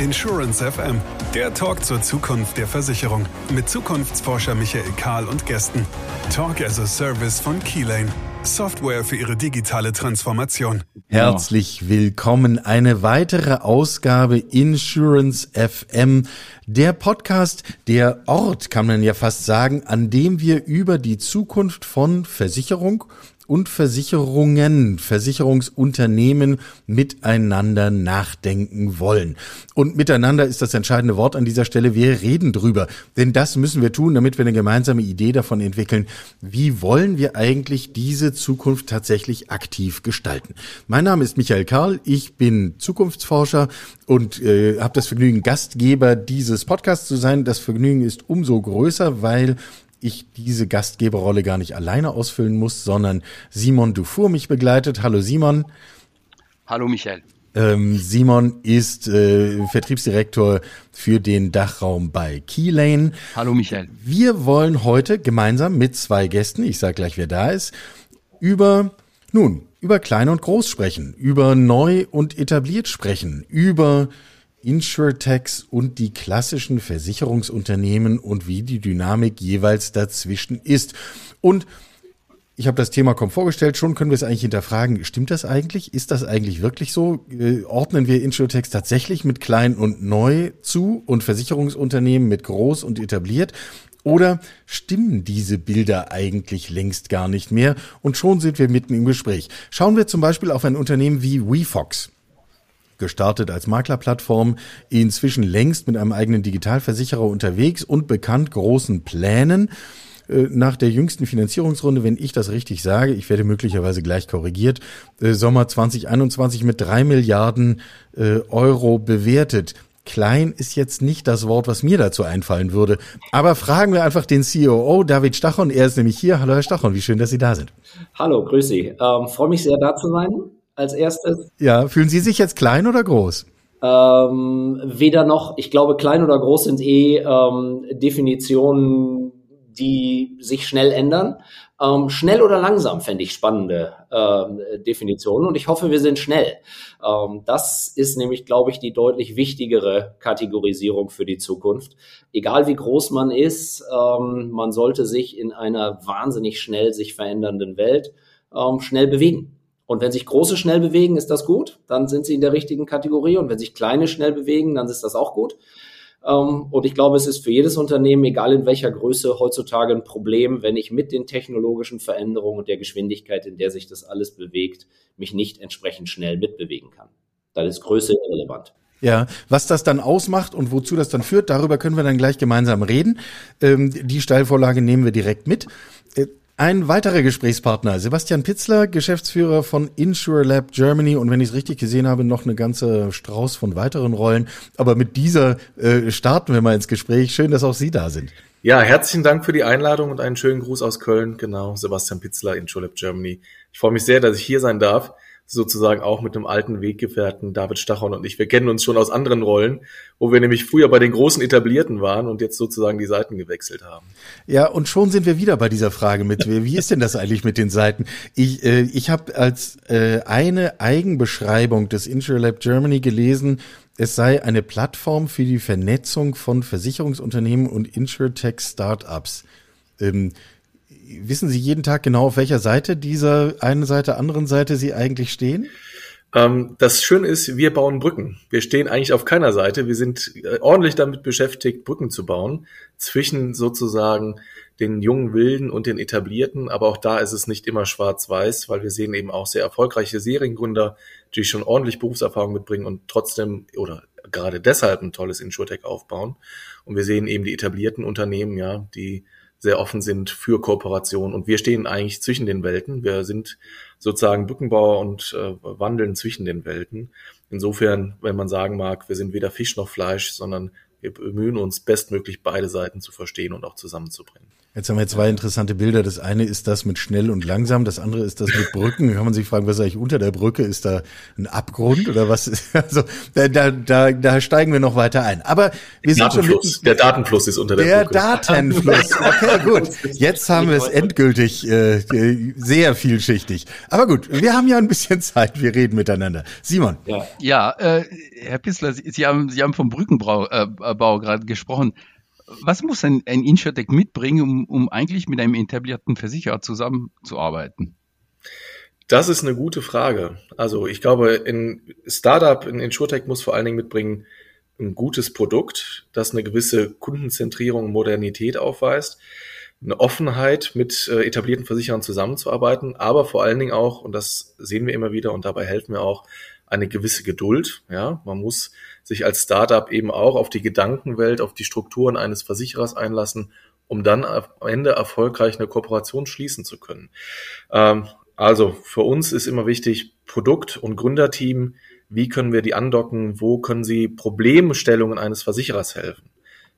Insurance FM, der Talk zur Zukunft der Versicherung mit Zukunftsforscher Michael Kahl und Gästen. Talk as a Service von Keylane. Software für Ihre digitale Transformation. Herzlich willkommen. Eine weitere Ausgabe Insurance FM. Der Podcast, der Ort, kann man ja fast sagen, an dem wir über die Zukunft von Versicherung und Versicherungen, Versicherungsunternehmen miteinander nachdenken wollen. Und miteinander ist das entscheidende Wort an dieser Stelle. Wir reden drüber. Denn das müssen wir tun, damit wir eine gemeinsame Idee davon entwickeln. Wie wollen wir eigentlich diese Zukunft tatsächlich aktiv gestalten? Mein Name ist Michael Karl. Ich bin Zukunftsforscher und äh, habe das Vergnügen, Gastgeber dieses Podcasts zu sein. Das Vergnügen ist umso größer, weil ich diese Gastgeberrolle gar nicht alleine ausfüllen muss, sondern Simon Dufour mich begleitet. Hallo Simon. Hallo Michael. Ähm, Simon ist äh, Vertriebsdirektor für den Dachraum bei Keylane. Hallo Michael. Wir wollen heute gemeinsam mit zwei Gästen, ich sage gleich, wer da ist, über, nun, über Klein und Groß sprechen, über neu und etabliert sprechen, über Insurtechs und die klassischen Versicherungsunternehmen und wie die Dynamik jeweils dazwischen ist. Und ich habe das Thema kaum vorgestellt, schon können wir es eigentlich hinterfragen. Stimmt das eigentlich? Ist das eigentlich wirklich so? Äh, ordnen wir Insurtechs tatsächlich mit klein und neu zu und Versicherungsunternehmen mit groß und etabliert? Oder stimmen diese Bilder eigentlich längst gar nicht mehr? Und schon sind wir mitten im Gespräch. Schauen wir zum Beispiel auf ein Unternehmen wie WeFox gestartet als Maklerplattform, inzwischen längst mit einem eigenen Digitalversicherer unterwegs und bekannt großen Plänen. Äh, nach der jüngsten Finanzierungsrunde, wenn ich das richtig sage, ich werde möglicherweise gleich korrigiert, äh, Sommer 2021 mit drei Milliarden äh, Euro bewertet. Klein ist jetzt nicht das Wort, was mir dazu einfallen würde. Aber fragen wir einfach den COO David Stachon. Er ist nämlich hier. Hallo Herr Stachon, wie schön, dass Sie da sind. Hallo, grüß Sie. Ähm, Freue mich sehr, da zu sein als erstes. Ja, fühlen Sie sich jetzt klein oder groß? Ähm, weder noch, ich glaube, klein oder groß sind eh ähm, Definitionen, die sich schnell ändern. Ähm, schnell oder langsam fände ich spannende äh, Definitionen und ich hoffe, wir sind schnell. Ähm, das ist nämlich, glaube ich, die deutlich wichtigere Kategorisierung für die Zukunft. Egal wie groß man ist, ähm, man sollte sich in einer wahnsinnig schnell sich verändernden Welt ähm, schnell bewegen. Und wenn sich große schnell bewegen, ist das gut, dann sind sie in der richtigen Kategorie. Und wenn sich kleine schnell bewegen, dann ist das auch gut. Ähm, und ich glaube, es ist für jedes Unternehmen, egal in welcher Größe, heutzutage ein Problem, wenn ich mit den technologischen Veränderungen und der Geschwindigkeit, in der sich das alles bewegt, mich nicht entsprechend schnell mitbewegen kann. Dann ist Größe irrelevant. Ja, was das dann ausmacht und wozu das dann führt, darüber können wir dann gleich gemeinsam reden. Ähm, die Steilvorlage nehmen wir direkt mit. Äh, ein weiterer Gesprächspartner, Sebastian Pitzler, Geschäftsführer von Insure Lab Germany und wenn ich es richtig gesehen habe, noch eine ganze Strauß von weiteren Rollen. Aber mit dieser äh, starten wir mal ins Gespräch. Schön, dass auch Sie da sind. Ja, herzlichen Dank für die Einladung und einen schönen Gruß aus Köln. Genau, Sebastian Pitzler, Insure Lab Germany. Ich freue mich sehr, dass ich hier sein darf sozusagen auch mit einem alten Weggefährten David Stachon und ich. Wir kennen uns schon aus anderen Rollen, wo wir nämlich früher bei den großen Etablierten waren und jetzt sozusagen die Seiten gewechselt haben. Ja, und schon sind wir wieder bei dieser Frage mit, wie ist denn das eigentlich mit den Seiten? Ich, äh, ich habe als äh, eine Eigenbeschreibung des InsurLab Germany gelesen, es sei eine Plattform für die Vernetzung von Versicherungsunternehmen und Insurtech-Startups. Ähm, wissen Sie jeden Tag genau, auf welcher Seite dieser einen Seite, anderen Seite Sie eigentlich stehen? Ähm, das Schöne ist, wir bauen Brücken. Wir stehen eigentlich auf keiner Seite. Wir sind äh, ordentlich damit beschäftigt, Brücken zu bauen zwischen sozusagen den jungen Wilden und den etablierten. Aber auch da ist es nicht immer schwarz-weiß, weil wir sehen eben auch sehr erfolgreiche Seriengründer, die schon ordentlich Berufserfahrung mitbringen und trotzdem oder gerade deshalb ein tolles Insurtech aufbauen. Und wir sehen eben die etablierten Unternehmen, ja, die sehr offen sind für Kooperation. Und wir stehen eigentlich zwischen den Welten. Wir sind sozusagen Brückenbauer und äh, wandeln zwischen den Welten. Insofern, wenn man sagen mag, wir sind weder Fisch noch Fleisch, sondern wir bemühen uns bestmöglich beide Seiten zu verstehen und auch zusammenzubringen. Jetzt haben wir zwei interessante Bilder. Das eine ist das mit schnell und langsam, das andere ist das mit Brücken. Kann man sich fragen, was ist eigentlich unter der Brücke? Ist da ein Abgrund oder was? Ist, also da, da, da, da steigen wir noch weiter ein. Aber wir sind schon mitten, der Datenfluss ist unter der, der Brücke. Der Datenfluss. Okay, gut. Jetzt haben wir es endgültig äh, sehr vielschichtig. Aber gut, wir haben ja ein bisschen Zeit. Wir reden miteinander. Simon. Ja, ja äh, Herr Pissler, Sie haben, Sie haben vom Brückenbau äh, Bau gerade gesprochen was muss ein, ein Insurtech mitbringen, um, um eigentlich mit einem etablierten Versicherer zusammenzuarbeiten? Das ist eine gute Frage. Also ich glaube, ein Startup, ein Insurtech muss vor allen Dingen mitbringen ein gutes Produkt, das eine gewisse Kundenzentrierung, Modernität aufweist, eine Offenheit mit äh, etablierten Versicherern zusammenzuarbeiten, aber vor allen Dingen auch, und das sehen wir immer wieder und dabei helfen wir auch, eine gewisse Geduld. Ja, man muss sich als Startup eben auch auf die Gedankenwelt, auf die Strukturen eines Versicherers einlassen, um dann am Ende erfolgreich eine Kooperation schließen zu können. Ähm, also für uns ist immer wichtig, Produkt- und Gründerteam, wie können wir die andocken, wo können sie Problemstellungen eines Versicherers helfen.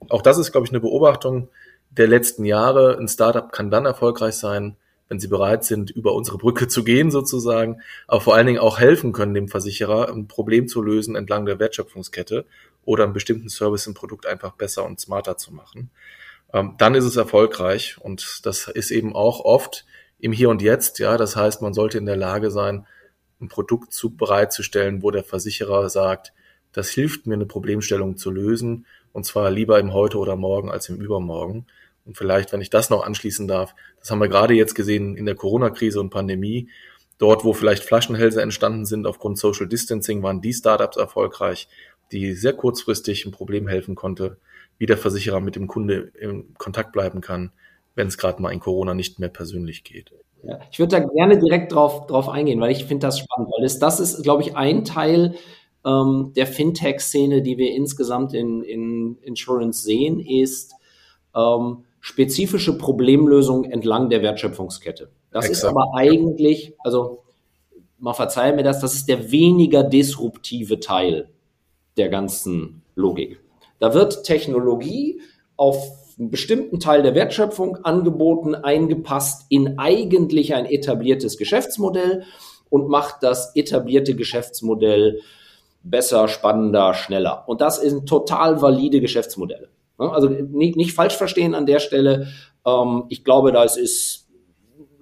Auch das ist, glaube ich, eine Beobachtung der letzten Jahre. Ein Startup kann dann erfolgreich sein, wenn sie bereit sind, über unsere Brücke zu gehen sozusagen, aber vor allen Dingen auch helfen können, dem Versicherer ein Problem zu lösen entlang der Wertschöpfungskette oder einen bestimmten Service im Produkt einfach besser und smarter zu machen. Ähm, dann ist es erfolgreich und das ist eben auch oft im Hier und Jetzt, ja, das heißt, man sollte in der Lage sein, ein Produkt zu bereitzustellen, wo der Versicherer sagt, das hilft mir, eine Problemstellung zu lösen, und zwar lieber im Heute oder Morgen als im Übermorgen. Und vielleicht, wenn ich das noch anschließen darf, das haben wir gerade jetzt gesehen in der Corona-Krise und Pandemie. Dort, wo vielleicht Flaschenhälse entstanden sind aufgrund Social Distancing, waren die Startups erfolgreich, die sehr kurzfristig ein Problem helfen konnte, wie der Versicherer mit dem Kunde in Kontakt bleiben kann, wenn es gerade mal in Corona nicht mehr persönlich geht. Ja, ich würde da gerne direkt drauf, drauf eingehen, weil ich finde das spannend, weil das, das ist, glaube ich, ein Teil ähm, der Fintech-Szene, die wir insgesamt in, in Insurance sehen, ist, ähm, spezifische Problemlösung entlang der Wertschöpfungskette. Das Exakt. ist aber eigentlich, also man verzeiht mir das, das ist der weniger disruptive Teil der ganzen Logik. Da wird Technologie auf einen bestimmten Teil der Wertschöpfung angeboten, eingepasst in eigentlich ein etabliertes Geschäftsmodell und macht das etablierte Geschäftsmodell besser, spannender, schneller. Und das sind total valide Geschäftsmodelle. Ne? Also nicht, nicht falsch verstehen an der Stelle. Ähm, ich glaube, da ist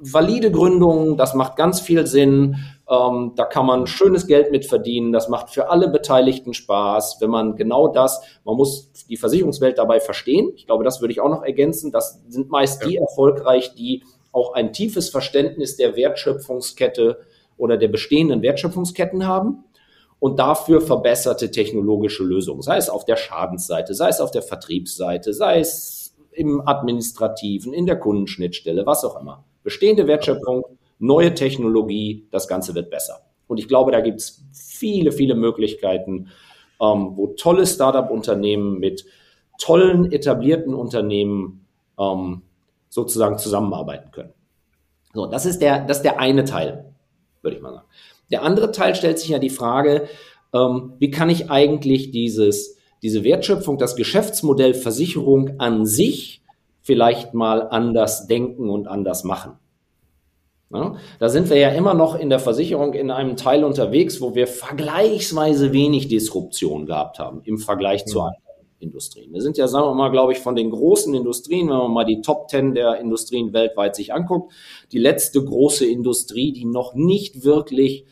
valide Gründung, das macht ganz viel Sinn. Ähm, da kann man schönes Geld mit verdienen. Das macht für alle Beteiligten Spaß, wenn man genau das, man muss die Versicherungswelt dabei verstehen. Ich glaube, das würde ich auch noch ergänzen. Das sind meist ja. die erfolgreich, die auch ein tiefes Verständnis der Wertschöpfungskette oder der bestehenden Wertschöpfungsketten haben und dafür verbesserte technologische Lösungen, sei es auf der Schadensseite, sei es auf der Vertriebsseite, sei es im administrativen, in der Kundenschnittstelle, was auch immer. Bestehende Wertschöpfung, neue Technologie, das Ganze wird besser. Und ich glaube, da gibt es viele, viele Möglichkeiten, ähm, wo tolle Startup-Unternehmen mit tollen etablierten Unternehmen ähm, sozusagen zusammenarbeiten können. So, das ist der, das ist der eine Teil, würde ich mal sagen. Der andere Teil stellt sich ja die Frage, ähm, wie kann ich eigentlich dieses, diese Wertschöpfung, das Geschäftsmodell Versicherung an sich vielleicht mal anders denken und anders machen. Ja, da sind wir ja immer noch in der Versicherung in einem Teil unterwegs, wo wir vergleichsweise wenig Disruption gehabt haben im Vergleich zu anderen Industrien. Wir sind ja, sagen wir mal, glaube ich, von den großen Industrien, wenn man mal die Top Ten der Industrien weltweit sich anguckt, die letzte große Industrie, die noch nicht wirklich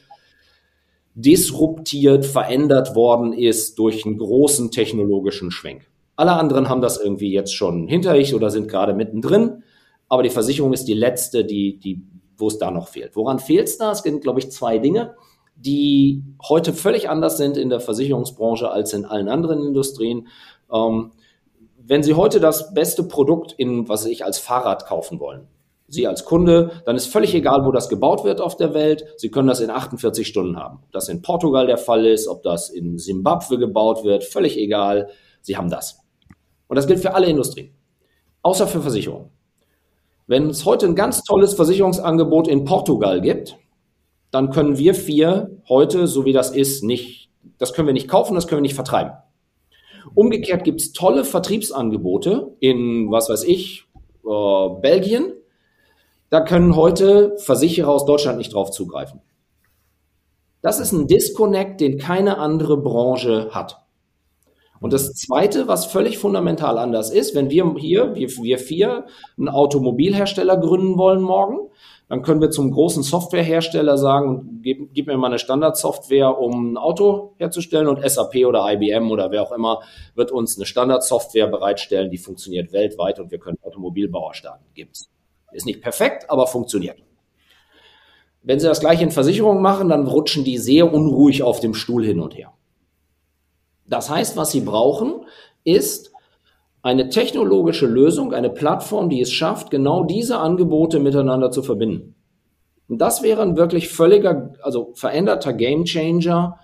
disruptiert, verändert worden ist durch einen großen technologischen Schwenk. Alle anderen haben das irgendwie jetzt schon hinter sich oder sind gerade mittendrin, aber die Versicherung ist die letzte, die, die, wo es da noch fehlt. Woran fehlt es da? Es gibt, glaube ich, zwei Dinge, die heute völlig anders sind in der Versicherungsbranche als in allen anderen Industrien. Ähm, wenn Sie heute das beste Produkt in, was ich als Fahrrad kaufen wollen, Sie als Kunde, dann ist völlig egal, wo das gebaut wird auf der Welt. Sie können das in 48 Stunden haben. Ob das in Portugal der Fall ist, ob das in Simbabwe gebaut wird, völlig egal. Sie haben das. Und das gilt für alle Industrien. Außer für Versicherungen. Wenn es heute ein ganz tolles Versicherungsangebot in Portugal gibt, dann können wir vier heute, so wie das ist, nicht, das können wir nicht kaufen, das können wir nicht vertreiben. Umgekehrt gibt es tolle Vertriebsangebote in, was weiß ich, äh, Belgien. Da können heute Versicherer aus Deutschland nicht drauf zugreifen. Das ist ein Disconnect, den keine andere Branche hat. Und das Zweite, was völlig fundamental anders ist, wenn wir hier, wir, wir vier, einen Automobilhersteller gründen wollen morgen, dann können wir zum großen Softwarehersteller sagen, gib, gib mir mal eine Standardsoftware, um ein Auto herzustellen und SAP oder IBM oder wer auch immer wird uns eine Standardsoftware bereitstellen, die funktioniert weltweit und wir können Automobilbauer starten. Gibt's. Ist nicht perfekt, aber funktioniert. Wenn Sie das gleiche in Versicherungen machen, dann rutschen die sehr unruhig auf dem Stuhl hin und her. Das heißt, was Sie brauchen, ist eine technologische Lösung, eine Plattform, die es schafft, genau diese Angebote miteinander zu verbinden. Und das wäre ein wirklich völliger, also veränderter Gamechanger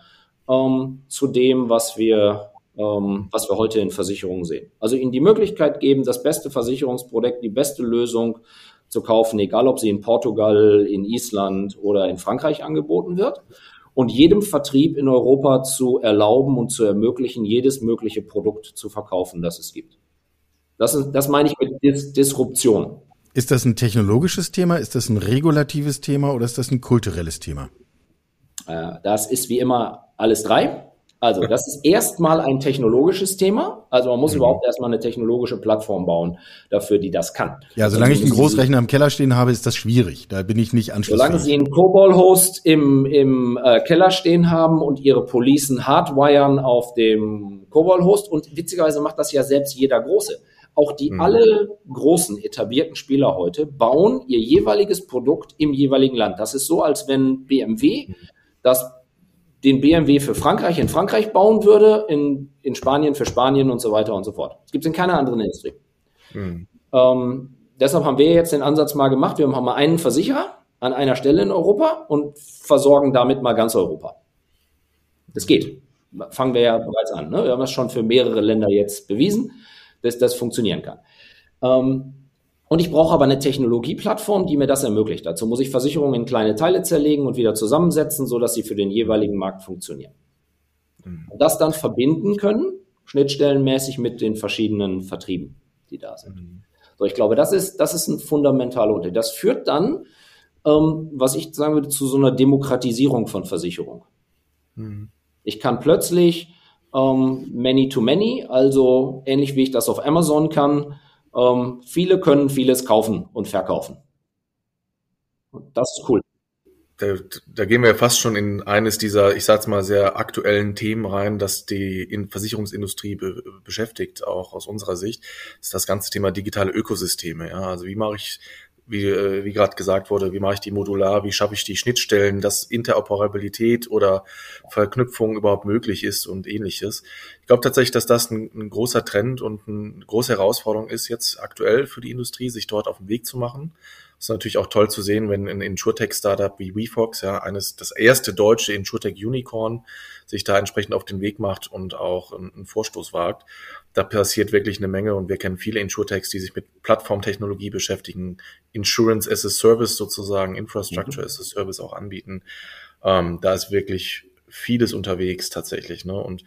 ähm, zu dem, was wir, ähm, was wir heute in Versicherungen sehen. Also ihnen die Möglichkeit geben, das beste Versicherungsprodukt, die beste Lösung zu kaufen, egal ob sie in Portugal, in Island oder in Frankreich angeboten wird. Und jedem Vertrieb in Europa zu erlauben und zu ermöglichen, jedes mögliche Produkt zu verkaufen, das es gibt. Das, ist, das meine ich mit Dis Disruption. Ist das ein technologisches Thema? Ist das ein regulatives Thema oder ist das ein kulturelles Thema? Äh, das ist wie immer alles drei. Also, das ist erstmal ein technologisches Thema. Also, man muss mhm. überhaupt erstmal eine technologische Plattform bauen dafür, die das kann. Ja, solange also, ich einen Großrechner im Keller stehen habe, ist das schwierig. Da bin ich nicht anschlussfähig. Solange Sie einen COBOL-Host im, im äh, Keller stehen haben und Ihre Policen hardwiren auf dem COBOL-Host und witzigerweise macht das ja selbst jeder Große. Auch die mhm. alle großen etablierten Spieler heute bauen ihr jeweiliges Produkt im jeweiligen Land. Das ist so, als wenn BMW das den BMW für Frankreich in Frankreich bauen würde, in, in Spanien für Spanien und so weiter und so fort. Das gibt es in keiner anderen Industrie. Mhm. Ähm, deshalb haben wir jetzt den Ansatz mal gemacht, wir haben mal einen Versicherer an einer Stelle in Europa und versorgen damit mal ganz Europa. Das geht. Fangen wir ja bereits an. Ne? Wir haben das schon für mehrere Länder jetzt bewiesen dass das funktionieren kann. Ähm, und ich brauche aber eine Technologieplattform, die mir das ermöglicht. Dazu muss ich Versicherungen in kleine Teile zerlegen und wieder zusammensetzen, so dass sie für den jeweiligen Markt funktionieren. Mhm. Und das dann verbinden können, schnittstellenmäßig mit den verschiedenen Vertrieben, die da sind. Mhm. So, ich glaube, das ist, das ist ein fundamentaler Unterschied. Das führt dann, ähm, was ich sagen würde, zu so einer Demokratisierung von Versicherung. Mhm. Ich kann plötzlich ähm, many to many, also ähnlich wie ich das auf Amazon kann. Ähm, viele können vieles kaufen und verkaufen. das ist cool. Da, da gehen wir fast schon in eines dieser, ich sag's mal, sehr aktuellen Themen rein, dass die Versicherungsindustrie be beschäftigt, auch aus unserer Sicht, das ist das ganze Thema digitale Ökosysteme. Ja, also wie mache ich wie, äh, wie gerade gesagt wurde, wie mache ich die modular, wie schaffe ich die Schnittstellen, dass Interoperabilität oder Verknüpfung überhaupt möglich ist und ähnliches. Ich glaube tatsächlich, dass das ein, ein, großer Trend und eine große Herausforderung ist jetzt aktuell für die Industrie, sich dort auf den Weg zu machen. Das ist natürlich auch toll zu sehen, wenn ein Insurtech-Startup wie WeFox, ja, eines, das erste deutsche Insurtech-Unicorn, sich da entsprechend auf den Weg macht und auch einen Vorstoß wagt da passiert wirklich eine Menge und wir kennen viele Insurtechs, die sich mit Plattformtechnologie beschäftigen, Insurance as a Service sozusagen, Infrastructure mhm. as a Service auch anbieten. Ähm, da ist wirklich vieles unterwegs tatsächlich. Ne? Und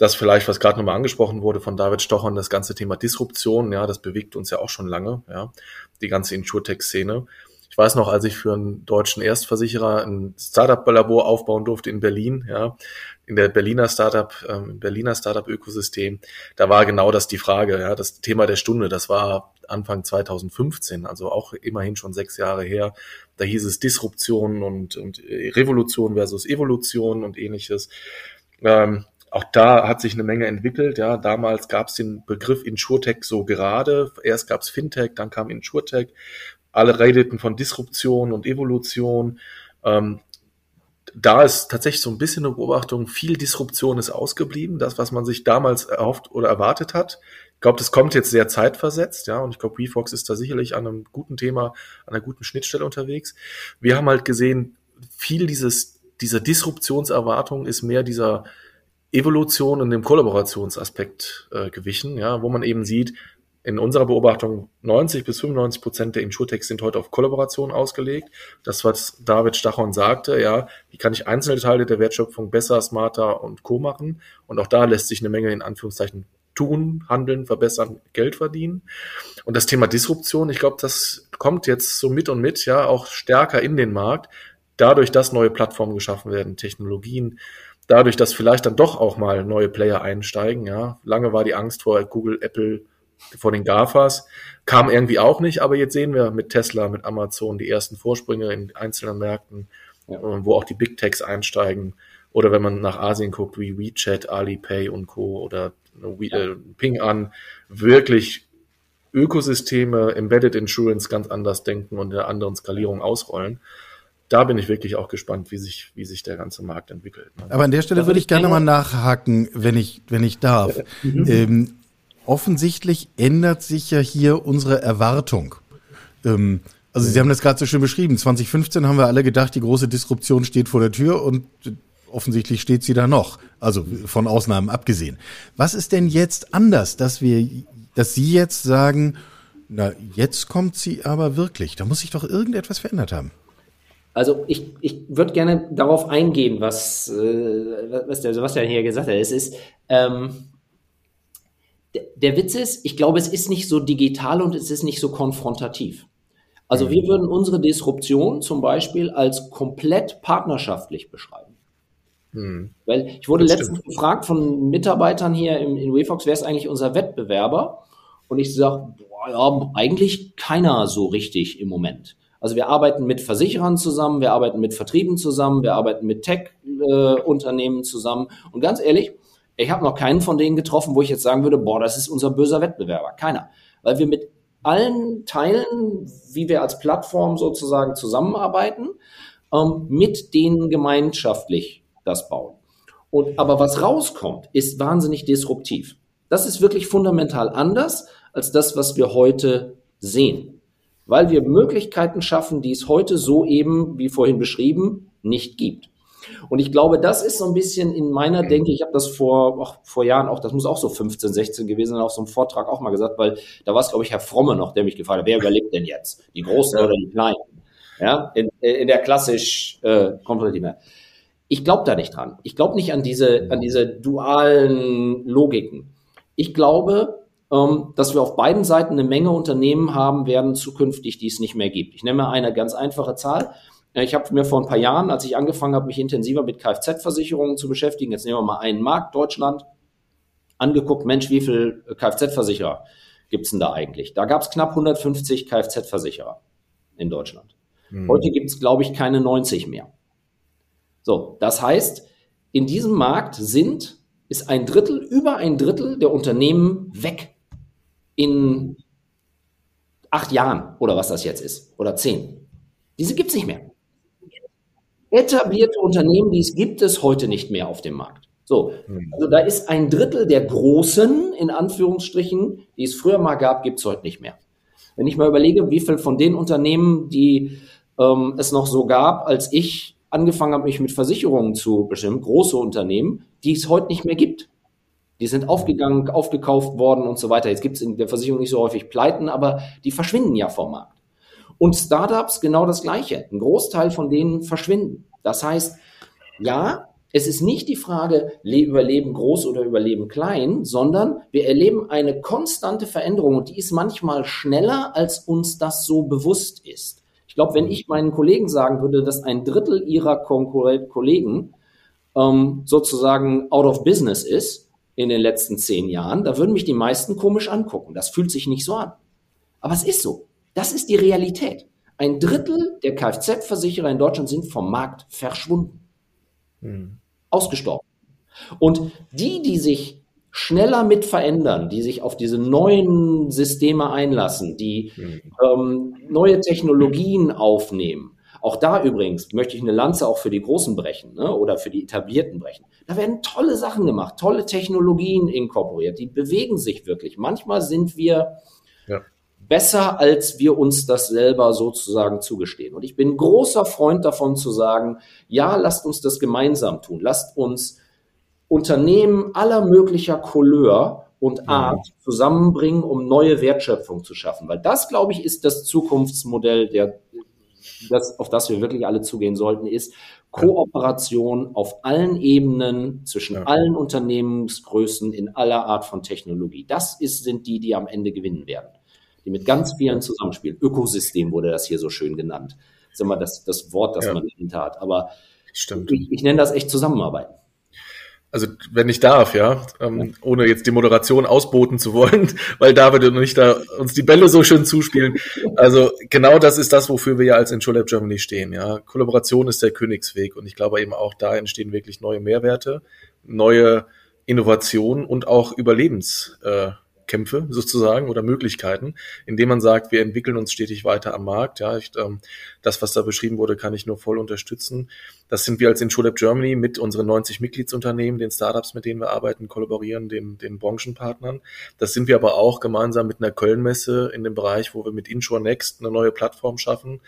das vielleicht, was gerade nochmal angesprochen wurde von David Stochern, das ganze Thema Disruption, ja, das bewegt uns ja auch schon lange, ja, die ganze Insurtech-Szene. Ich weiß noch, als ich für einen deutschen Erstversicherer ein Startup-Labor aufbauen durfte in Berlin, ja, in der Berliner Startup, ähm, Berliner Startup-Ökosystem, da war genau das die Frage, ja, das Thema der Stunde, das war Anfang 2015, also auch immerhin schon sechs Jahre her. Da hieß es Disruption und, und Revolution versus Evolution und ähnliches. Ähm, auch da hat sich eine Menge entwickelt. Ja, damals gab es den Begriff Insurtech so gerade. Erst gab es Fintech, dann kam Insurtech. Alle redeten von Disruption und Evolution. Ähm, da ist tatsächlich so ein bisschen eine Beobachtung, viel Disruption ist ausgeblieben, das, was man sich damals erhofft oder erwartet hat. Ich glaube, das kommt jetzt sehr zeitversetzt, ja, und ich glaube, WeFox ist da sicherlich an einem guten Thema, an einer guten Schnittstelle unterwegs. Wir haben halt gesehen, viel dieses, dieser Disruptionserwartung ist mehr dieser Evolution und dem Kollaborationsaspekt äh, gewichen, ja, wo man eben sieht, in unserer Beobachtung 90 bis 95 Prozent der Insurtechs sind heute auf Kollaboration ausgelegt. Das, was David Stachon sagte, ja, wie kann ich einzelne Teile der Wertschöpfung besser, smarter und co machen? Und auch da lässt sich eine Menge in Anführungszeichen tun, handeln, verbessern, Geld verdienen. Und das Thema Disruption, ich glaube, das kommt jetzt so mit und mit, ja, auch stärker in den Markt, dadurch, dass neue Plattformen geschaffen werden, Technologien, dadurch, dass vielleicht dann doch auch mal neue Player einsteigen, ja. Lange war die Angst vor Google, Apple, vor den GAFAs, kam irgendwie auch nicht, aber jetzt sehen wir mit Tesla, mit Amazon die ersten Vorsprünge in einzelnen Märkten, ja. Äh, wo auch die Big Techs einsteigen. Oder wenn man nach Asien guckt, wie WeChat, Alipay und Co. oder äh, Ping an, wirklich Ökosysteme, Embedded Insurance ganz anders denken und in einer anderen Skalierung ausrollen. Da bin ich wirklich auch gespannt, wie sich, wie sich der ganze Markt entwickelt. Ne? Aber an der Stelle würde ich gerne mal nachhaken, wenn ich, wenn ich darf. Mhm. Ähm, offensichtlich ändert sich ja hier unsere Erwartung. Ähm, also Sie haben das gerade so schön beschrieben. 2015 haben wir alle gedacht, die große Disruption steht vor der Tür und offensichtlich steht sie da noch. Also von Ausnahmen abgesehen. Was ist denn jetzt anders, dass wir, dass Sie jetzt sagen, na, jetzt kommt sie aber wirklich. Da muss sich doch irgendetwas verändert haben. Also ich, ich würde gerne darauf eingehen, was, äh, was der Sebastian hier gesagt hat. Es ist, ähm, der, der Witz ist, ich glaube, es ist nicht so digital und es ist nicht so konfrontativ. Also wir würden unsere Disruption zum Beispiel als komplett partnerschaftlich beschreiben. Hm. Weil ich wurde das letztens stimmt. gefragt von Mitarbeitern hier im, in WeFox, wer ist eigentlich unser Wettbewerber? Und ich sage, ja, eigentlich keiner so richtig im Moment. Also wir arbeiten mit Versicherern zusammen, wir arbeiten mit Vertrieben zusammen, wir arbeiten mit Tech-Unternehmen äh, zusammen. Und ganz ehrlich, ich habe noch keinen von denen getroffen, wo ich jetzt sagen würde, boah, das ist unser böser Wettbewerber. Keiner. Weil wir mit allen Teilen, wie wir als Plattform sozusagen zusammenarbeiten, ähm, mit denen gemeinschaftlich das bauen. Und, aber was rauskommt, ist wahnsinnig disruptiv. Das ist wirklich fundamental anders als das, was wir heute sehen. Weil wir Möglichkeiten schaffen, die es heute so eben, wie vorhin beschrieben, nicht gibt. Und ich glaube, das ist so ein bisschen in meiner Denke, ich habe das vor, ach, vor Jahren auch, das muss auch so 15, 16 gewesen sein, auf so einem Vortrag auch mal gesagt, weil da war es, glaube ich, Herr Fromme noch, der mich gefragt hat, wer überlebt denn jetzt? Die Großen oder die Kleinen? Ja, in, in der klassisch äh, Komplettime. Ich glaube da nicht dran. Ich glaube nicht an diese, an diese dualen Logiken. Ich glaube, dass wir auf beiden Seiten eine Menge Unternehmen haben werden zukünftig, die es nicht mehr gibt. Ich nehme eine ganz einfache Zahl. Ich habe mir vor ein paar Jahren, als ich angefangen habe, mich intensiver mit Kfz-Versicherungen zu beschäftigen, jetzt nehmen wir mal einen Markt, Deutschland, angeguckt, Mensch, wie viel Kfz-Versicherer gibt's denn da eigentlich? Da gab's knapp 150 Kfz-Versicherer in Deutschland. Hm. Heute gibt's, glaube ich, keine 90 mehr. So, das heißt, in diesem Markt sind, ist ein Drittel, über ein Drittel der Unternehmen weg in acht Jahren oder was das jetzt ist oder zehn. Diese gibt's nicht mehr etablierte Unternehmen, die es gibt es heute nicht mehr auf dem Markt. So, hm. also da ist ein Drittel der großen, in Anführungsstrichen, die es früher mal gab, gibt es heute nicht mehr. Wenn ich mal überlege, wie viel von den Unternehmen, die ähm, es noch so gab, als ich angefangen habe, mich mit Versicherungen zu bestimmen, große Unternehmen, die es heute nicht mehr gibt. Die sind aufgegangen, aufgekauft worden und so weiter. Jetzt gibt es in der Versicherung nicht so häufig Pleiten, aber die verschwinden ja vom Markt. Und Startups genau das Gleiche. Ein Großteil von denen verschwinden. Das heißt, ja, es ist nicht die Frage, überleben groß oder überleben klein, sondern wir erleben eine konstante Veränderung und die ist manchmal schneller, als uns das so bewusst ist. Ich glaube, wenn ich meinen Kollegen sagen würde, dass ein Drittel ihrer Konkurrent Kollegen ähm, sozusagen out of business ist in den letzten zehn Jahren, da würden mich die meisten komisch angucken. Das fühlt sich nicht so an. Aber es ist so. Das ist die Realität. Ein Drittel der Kfz-Versicherer in Deutschland sind vom Markt verschwunden. Mhm. Ausgestorben. Und die, die sich schneller mit verändern, die sich auf diese neuen Systeme einlassen, die mhm. ähm, neue Technologien aufnehmen, auch da übrigens möchte ich eine Lanze auch für die Großen brechen ne, oder für die Etablierten brechen. Da werden tolle Sachen gemacht, tolle Technologien inkorporiert, die bewegen sich wirklich. Manchmal sind wir ja besser, als wir uns das selber sozusagen zugestehen. Und ich bin großer Freund davon zu sagen, ja, lasst uns das gemeinsam tun. Lasst uns Unternehmen aller möglicher Couleur und mhm. Art zusammenbringen, um neue Wertschöpfung zu schaffen. Weil das, glaube ich, ist das Zukunftsmodell, der, das, auf das wir wirklich alle zugehen sollten, ist, Kooperation auf allen Ebenen zwischen Ja. allen Unternehmensgrößen in aller Art von Technologie. Das ist, sind die, die am Ende gewinnen werden. Die mit ganz vielen zusammenspielen. Ökosystem wurde das hier so schön genannt. Das ist immer das, das Wort, das Ja. man dahinter hat. Aber ich, ich nenne das echt Zusammenarbeiten. Also wenn ich darf, ja, ähm, ohne jetzt die Moderation ausboten zu wollen, weil David und ich da uns die Bälle so schön zuspielen. Also genau das ist das, wofür wir ja als InsurLab Germany stehen. Ja, Kollaboration ist der Königsweg und ich glaube eben auch da entstehen wirklich neue Mehrwerte, neue Innovationen und auch Überlebenskämpfe äh, Kämpfe sozusagen oder Möglichkeiten, indem man sagt, wir entwickeln uns stetig weiter am Markt. Ja, ich, ähm, das, was da beschrieben wurde, kann ich nur voll unterstützen. Das sind wir als InsurLab Germany mit unseren 90 Mitgliedsunternehmen, den Startups, mit denen wir arbeiten, kollaborieren, den, den Branchenpartnern. Das sind wir aber auch gemeinsam mit einer Kölnmesse in dem Bereich, wo wir mit Insure Next eine neue Plattform schaffen.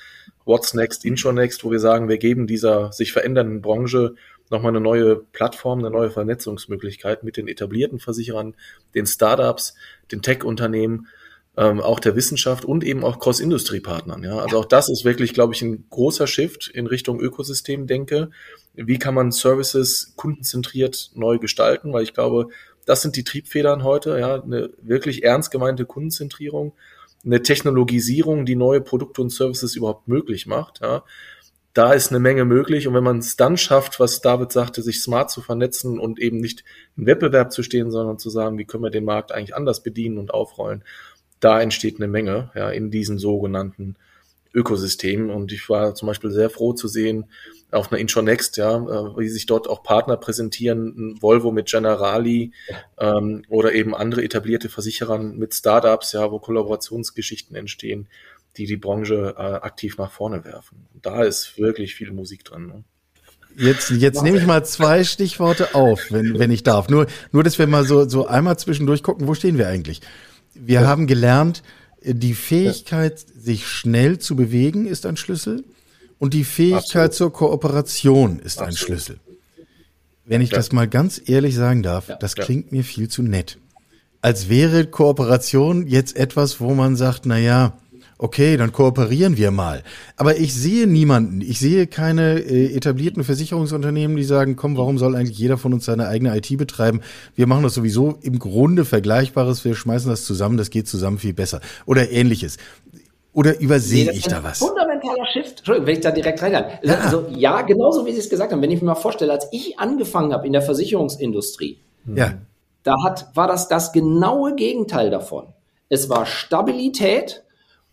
What's Next, Insure Next, wo wir sagen, wir geben dieser sich verändernden Branche nochmal eine neue Plattform, eine neue Vernetzungsmöglichkeit mit den etablierten Versicherern, den Startups, den Tech-Unternehmen, ähm, auch der Wissenschaft und eben auch Cross-Industry-Partnern. Ja? Also auch das ist wirklich, glaube ich, ein großer Shift in Richtung Ökosystem denke. Wie kann man Services kundenzentriert neu gestalten? Weil ich glaube, das sind die Triebfedern heute, ja, eine wirklich ernst gemeinte Kundenzentrierung, eine Technologisierung, die neue Produkte und Services überhaupt möglich macht. Ja? Da ist eine Menge möglich und wenn man es dann schafft, was David sagte, sich smart zu vernetzen und eben nicht im Wettbewerb zu stehen, sondern zu sagen, wie können wir den Markt eigentlich anders bedienen und aufrollen, da entsteht eine Menge ja, in diesen sogenannten Ökosystemen. Und ich war zum Beispiel sehr froh zu sehen auf einer Insure Next, ja, äh, wie sich dort auch Partner präsentieren, Volvo mit Generali ähm, oder eben andere etablierte Versicherern mit Startups, ja, wo Kollaborationsgeschichten entstehen, die die Branche äh, aktiv nach vorne werfen. Und da ist wirklich viel Musik drin. Ne? Jetzt, jetzt nehme ich mal zwei Stichworte auf, wenn, wenn ich darf. Nur, nur, dass wir mal so, so einmal zwischendurch gucken, wo stehen wir eigentlich? Wir ja. haben gelernt, die Fähigkeit, ja. sich schnell zu bewegen, ist ein Schlüssel. Und die Fähigkeit Absolut. zur Kooperation ist Absolut. ein Schlüssel. Wenn ich ja. das mal ganz ehrlich sagen darf, das klingt mir viel zu nett. Als wäre Kooperation jetzt etwas, wo man sagt, na ja, okay, dann kooperieren wir mal. Aber ich sehe niemanden, ich sehe keine äh, etablierten Versicherungsunternehmen, die sagen, komm, warum soll eigentlich jeder von uns seine eigene IT betreiben? Wir machen das sowieso im Grunde Vergleichbares, wir schmeißen das zusammen, das geht zusammen viel besser. Oder ähnliches. Oder übersehe nee, ich da was? Fundamentaler Shift. Entschuldigung, wenn ich da direkt rein kann. Ja. Also, ja, genauso wie Sie es gesagt haben. Wenn ich mir mal vorstelle, als ich angefangen habe in der Versicherungsindustrie, ja. da hat, war das das genaue Gegenteil davon. Es war Stabilität,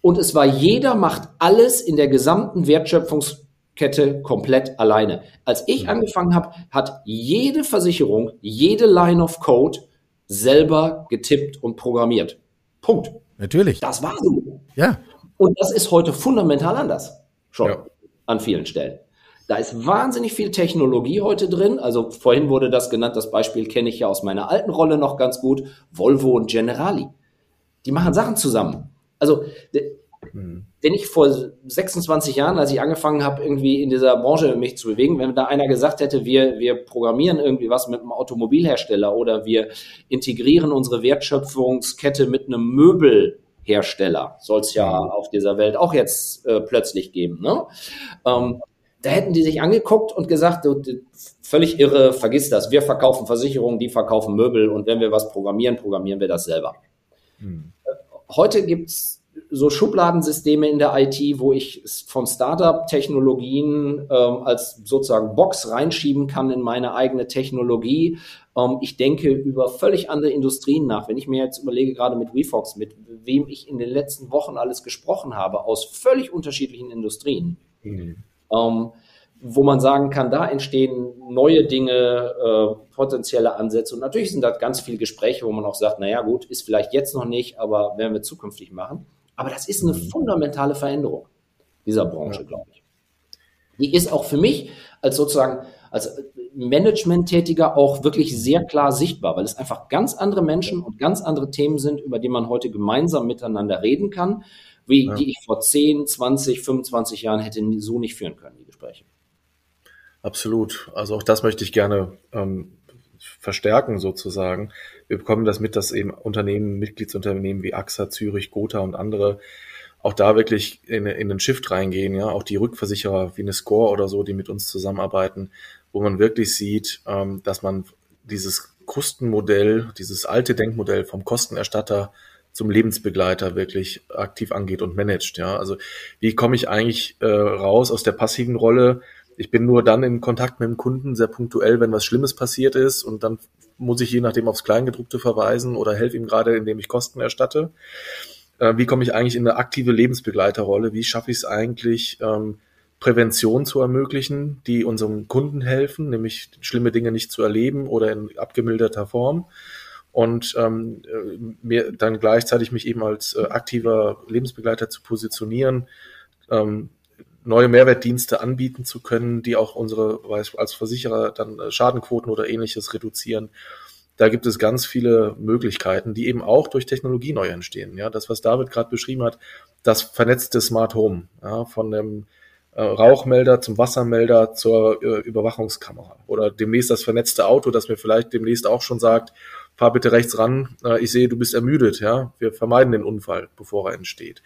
und es war jeder macht alles in der gesamten Wertschöpfungskette komplett alleine. Als ich mhm. angefangen habe, hat jede Versicherung, jede Line of Code selber getippt und programmiert. Punkt. Natürlich. Das war so. Ja. Und das ist heute fundamental anders. Schon ja. an vielen Stellen. Da ist wahnsinnig viel Technologie heute drin. Also vorhin wurde das genannt, das Beispiel kenne ich ja aus meiner alten Rolle noch ganz gut. Volvo und Generali. Die machen Sachen zusammen. Also, mhm. wenn ich vor 26 Jahren, als ich angefangen habe, irgendwie in dieser Branche mich zu bewegen, wenn da einer gesagt hätte, wir, wir programmieren irgendwie was mit einem Automobilhersteller oder wir integrieren unsere Wertschöpfungskette mit einem Möbelhersteller, soll es ja auf dieser Welt auch jetzt äh, plötzlich geben, ne? Ähm, da hätten die sich angeguckt und gesagt, du, völlig irre, vergiss das. Wir verkaufen Versicherungen, die verkaufen Möbel und wenn wir was programmieren, programmieren wir das selber. Mhm heute gibt's so Schubladensysteme in der IT, wo ich von Startup-Technologien ähm, als sozusagen Box reinschieben kann in meine eigene Technologie. Ähm, ich denke über völlig andere Industrien nach. Wenn ich mir jetzt überlege, gerade mit WeFox, mit wem ich in den letzten Wochen alles gesprochen habe, aus völlig unterschiedlichen Industrien, mhm. ähm, wo man sagen kann, da entstehen neue Dinge, äh, potenzielle Ansätze. Und natürlich sind da ganz viele Gespräche, wo man auch sagt, naja gut, ist vielleicht jetzt noch nicht, aber werden wir zukünftig machen. Aber das ist eine fundamentale Veränderung dieser Branche, glaube ich. Die ist auch für mich als sozusagen als Management-Tätiger auch wirklich sehr klar sichtbar, weil es einfach ganz andere Menschen und ganz andere Themen sind, über die man heute gemeinsam miteinander reden kann, wie ja. die ich vor 10, 20, 25 Jahren hätte so nicht führen können, die Gespräche. Absolut. Also auch das möchte ich gerne ähm, verstärken sozusagen. Wir bekommen das mit, dass eben Unternehmen, Mitgliedsunternehmen wie AXA, Zürich, Gotha und andere auch da wirklich in, in den Shift reingehen, ja, auch die Rückversicherer wie eine Score oder so, die mit uns zusammenarbeiten, wo man wirklich sieht, ähm, dass man dieses Kostenmodell, dieses alte Denkmodell vom Kostenerstatter zum Lebensbegleiter wirklich aktiv angeht und managt. Ja, also wie komme ich eigentlich äh, raus aus der passiven Rolle? Ich bin nur dann in Kontakt mit dem Kunden sehr punktuell, wenn was Schlimmes passiert ist und dann muss ich je nachdem aufs Kleingedruckte verweisen oder helfe ihm gerade, indem ich Kosten erstatte. Äh, wie komme ich eigentlich in eine aktive Lebensbegleiterrolle? Wie schaffe ich es eigentlich, ähm, Prävention zu ermöglichen, die unserem Kunden helfen, nämlich schlimme Dinge nicht zu erleben oder in abgemilderter Form? und ähm, äh, mir dann gleichzeitig mich eben als äh, aktiver Lebensbegleiter zu positionieren, ähm, neue Mehrwertdienste anbieten zu können, die auch unsere als Versicherer dann äh, Schadenquoten oder ähnliches reduzieren. Da gibt es ganz viele Möglichkeiten, die eben auch durch Technologie neu entstehen. Ja, das, was David gerade beschrieben hat, das vernetzte Smart Home, ja, von dem äh, Rauchmelder zum Wassermelder zur äh, Überwachungskamera oder demnächst das vernetzte Auto, das mir vielleicht demnächst auch schon sagt, fahr bitte rechts ran, äh, ich sehe, du bist ermüdet, ja, wir vermeiden den Unfall, bevor er entsteht.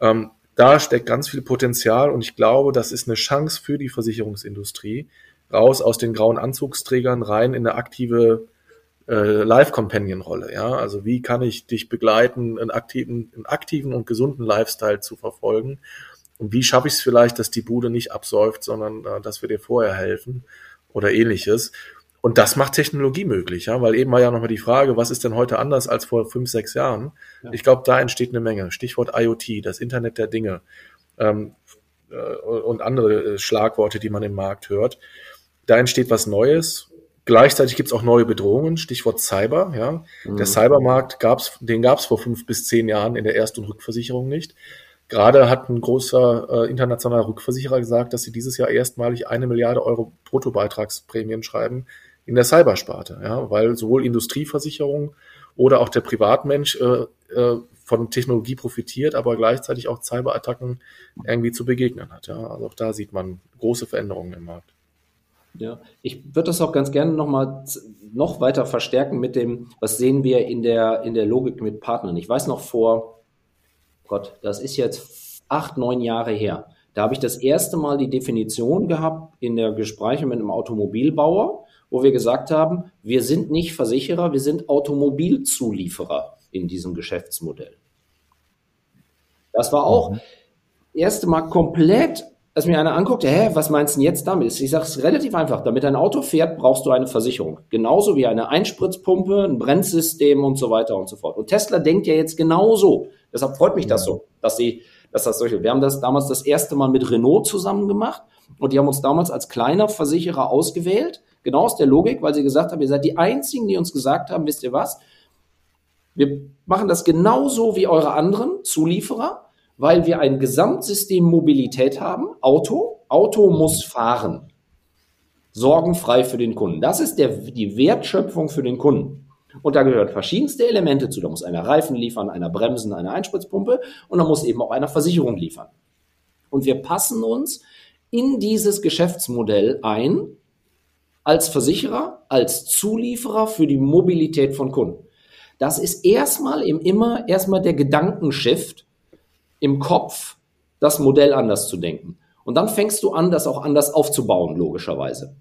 Ähm, da steckt ganz viel Potenzial und ich glaube, das ist eine Chance für die Versicherungsindustrie, raus aus den grauen Anzugsträgern rein in eine aktive äh, Live-Companion-Rolle. Ja? Also wie kann ich dich begleiten, einen aktiven, einen aktiven und gesunden Lifestyle zu verfolgen? Und wie schaffe ich es vielleicht, dass die Bude nicht absäuft, sondern äh, dass wir dir vorher helfen oder ähnliches? Und das macht Technologie möglich, ja, weil eben war ja nochmal die Frage, was ist denn heute anders als vor fünf, sechs Jahren? Ja. Ich glaube, da entsteht eine Menge. Stichwort IoT, das Internet der Dinge ähm, äh, und andere äh, Schlagworte, die man im Markt hört. Da entsteht was Neues. Gleichzeitig gibt es auch neue Bedrohungen, Stichwort Cyber. Ja. Mhm. Der Cybermarkt gab's, den gab es vor fünf bis zehn Jahren in der Erst- und Rückversicherung nicht. Gerade hat ein großer äh, internationaler Rückversicherer gesagt, dass sie dieses Jahr erstmalig eine Milliarde Euro Bruttobeitragsprämien schreiben in der Cybersparte, ja, weil sowohl Industrieversicherung oder auch der Privatmensch äh, äh, von Technologie profitiert, aber gleichzeitig auch Cyberattacken irgendwie zu begegnen hat. Ja. Also auch da sieht man große Veränderungen im Markt. Ja, ich würde das auch ganz gerne noch mal noch weiter verstärken mit dem, was sehen wir in der, in der Logik mit Partnern. Ich weiß noch vor, Gott, das ist jetzt acht, neun Jahre her. Da habe ich das erste Mal die Definition gehabt in der Gespräche mit einem Automobilbauer wo wir gesagt haben, wir sind nicht Versicherer, wir sind Automobilzulieferer in diesem Geschäftsmodell. Das war auch mhm. erste Mal komplett, als mir einer anguckt, hä, was meinst du denn jetzt damit? Ich sage es relativ einfach. Damit ein Auto fährt, brauchst du eine Versicherung. Genauso wie eine Einspritzpumpe, ein Brennsystem und so weiter und so fort. Und Tesla denkt ja jetzt genauso. Deshalb freut mich das so, dass sie, dass das solche. Wir haben das damals das erste Mal mit Renault zusammen gemacht und die haben uns damals als kleiner Versicherer ausgewählt Genau aus der Logik, weil sie gesagt haben, ihr seid die Einzigen, die uns gesagt haben, wisst ihr was? Wir machen das genauso wie eure anderen Zulieferer, weil wir ein Gesamtsystem Mobilität haben. Auto, Auto muss fahren. Sorgenfrei für den Kunden. Das ist der, die Wertschöpfung für den Kunden. Und da gehören verschiedenste Elemente zu. Da muss einer Reifen liefern, einer Bremsen, eine Einspritzpumpe und da muss eben auch einer Versicherung liefern. Und wir passen uns in dieses Geschäftsmodell ein, als Versicherer, als Zulieferer für die Mobilität von Kunden. Das ist erstmal im immer erstmal der Gedankenshift im Kopf, das Modell anders zu denken. Und dann fängst du an, das auch anders aufzubauen, logischerweise.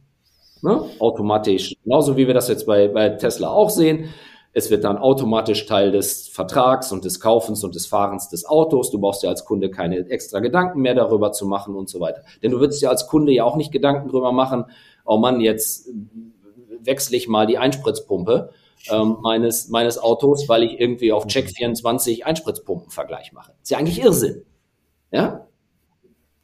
Ne? Automatisch, genauso wie wir das jetzt bei, bei Tesla auch sehen. Es wird dann automatisch Teil des Vertrags und des Kaufens und des Fahrens des Autos. Du brauchst ja als Kunde keine extra Gedanken mehr darüber zu machen und so weiter. Denn du würdest ja als Kunde ja auch nicht Gedanken darüber machen, oh Mann, jetzt wechsle ich mal die Einspritzpumpe ähm, meines, meines Autos, weil ich irgendwie auf Check 24 Einspritzpumpenvergleich mache. ist ja eigentlich Irrsinn. Ja?